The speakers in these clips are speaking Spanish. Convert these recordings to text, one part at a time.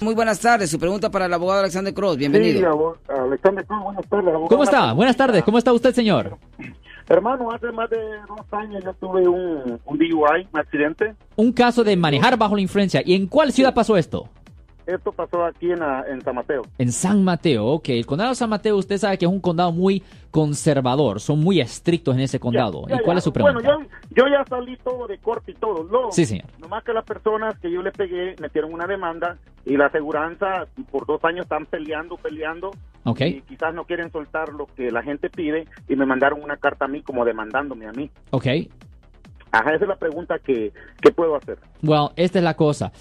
Muy buenas tardes. Su pregunta para el abogado Alexander Cross. Bienvenido. Sí, Alexander Cruz, buenas tardes. abogado. ¿Cómo está? Buenas tardes. ¿Cómo está usted, señor? Hermano, hace más de dos años yo tuve un, un DUI, un accidente. Un caso de manejar bajo la influencia. ¿Y en cuál ciudad pasó esto? Esto pasó aquí en, San Mateo. En San Mateo, ok. El condado de San Mateo, usted sabe que es un condado muy conservador. Son muy estrictos en ese condado. Ya, ¿Y cuál ya. es su pregunta? Bueno, yo, yo ya salí todo de corte y todo. Lo, Sí, señor. Nomás que las personas que yo le pegué metieron una demanda y la aseguranza por dos años están peleando, peleando. Ok. Y quizás no quieren soltar lo que la gente pide y me mandaron una carta a mí como demandándome a mí. Ok. Ajá, esa es la pregunta que, que puedo hacer. Bueno, esta es la cosa.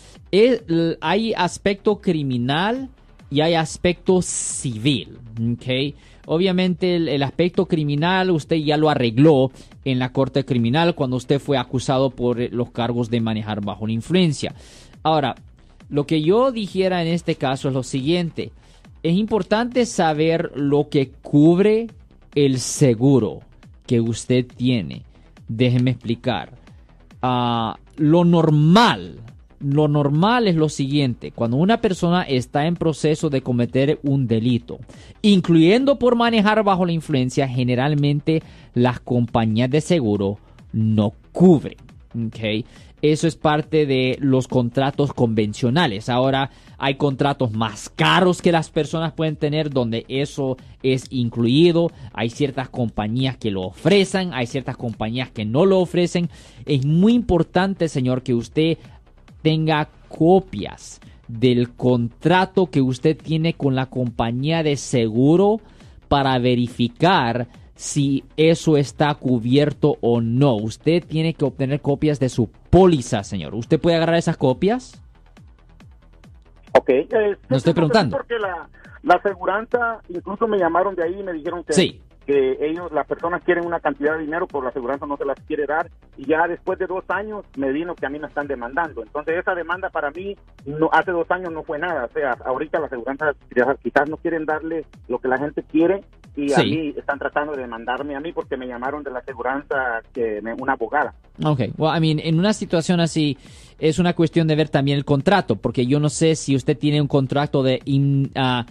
Hay aspecto criminal y hay aspecto civil. ¿ok? Obviamente el, el aspecto criminal usted ya lo arregló en la corte criminal cuando usted fue acusado por los cargos de manejar bajo la influencia. Ahora, lo que yo dijera en este caso es lo siguiente. Es importante saber lo que cubre el seguro que usted tiene. Déjeme explicar. Ah, lo normal, lo normal es lo siguiente, cuando una persona está en proceso de cometer un delito, incluyendo por manejar bajo la influencia, generalmente las compañías de seguro no cubren. ¿ok? Eso es parte de los contratos convencionales. Ahora hay contratos más caros que las personas pueden tener donde eso es incluido. Hay ciertas compañías que lo ofrecen, hay ciertas compañías que no lo ofrecen. Es muy importante, señor, que usted tenga copias del contrato que usted tiene con la compañía de seguro para verificar si eso está cubierto o no. Usted tiene que obtener copias de su póliza, señor. ¿Usted puede agarrar esas copias? Ok. eh, No estoy preguntando. Porque la, la aseguranza, incluso me llamaron de ahí y me dijeron que, Sí. que ellos, las personas quieren una cantidad de dinero, pero la aseguranza no se las quiere dar. Y ya después de dos años me vino que a mí me están demandando. Entonces esa demanda para mí no, hace dos años no fue nada. O sea, ahorita la aseguranza quizás- quizás no quieren darle lo que la gente quiere y a mí están tratando de demandarme a mí porque me llamaron de la aseguranza que me- una abogada. Ok, well, I mean, en una situación así es una cuestión de ver también el contrato, porque yo no sé si usted tiene un contrato de in- ah,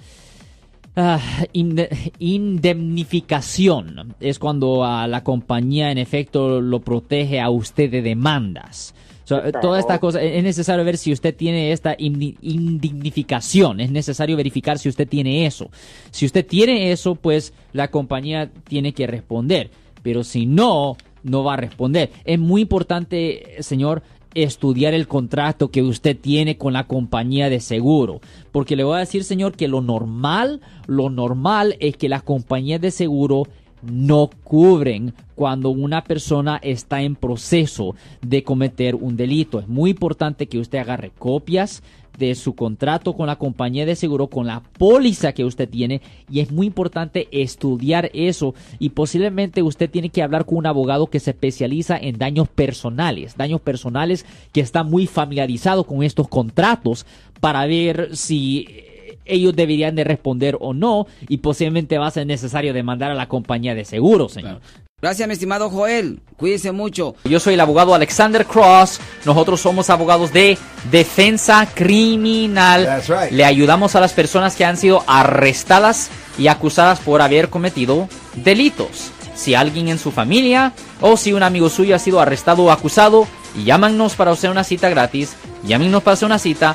ah, inde- indemnificación. Es cuando ah, la compañía en efecto lo protege a usted de demandas. So, eh, toda esta cosa, es necesario ver si usted tiene esta indi- indignificación, es necesario verificar si usted tiene eso. Si usted tiene eso, pues la compañía tiene que responder, pero si no, no va a responder. Es muy importante, señor, estudiar el contrato que usted tiene con la compañía de seguro, porque le voy a decir, señor, que lo normal, lo normal es que las compañías de seguro no cubren cuando una persona está en proceso de cometer un delito. Es muy importante que usted agarre copias de su contrato con la compañía de seguro, con la póliza que usted tiene, y es muy importante estudiar eso. Y posiblemente usted tiene que hablar con un abogado que se especializa en daños personales, daños personales que está muy familiarizado con estos contratos para ver si ellos deberían de responder o no y posiblemente va a ser necesario demandar a la compañía de seguro, señor. Gracias, mi estimado Joel. Cuídese mucho. Yo soy el abogado Alexander Cross. Nosotros somos abogados de defensa criminal. That's right. Le ayudamos a las personas que han sido arrestadas y acusadas por haber cometido delitos. Si alguien en su familia o si un amigo suyo ha sido arrestado o acusado, llámanos para hacer una cita gratis. Llámenos para hacer una cita.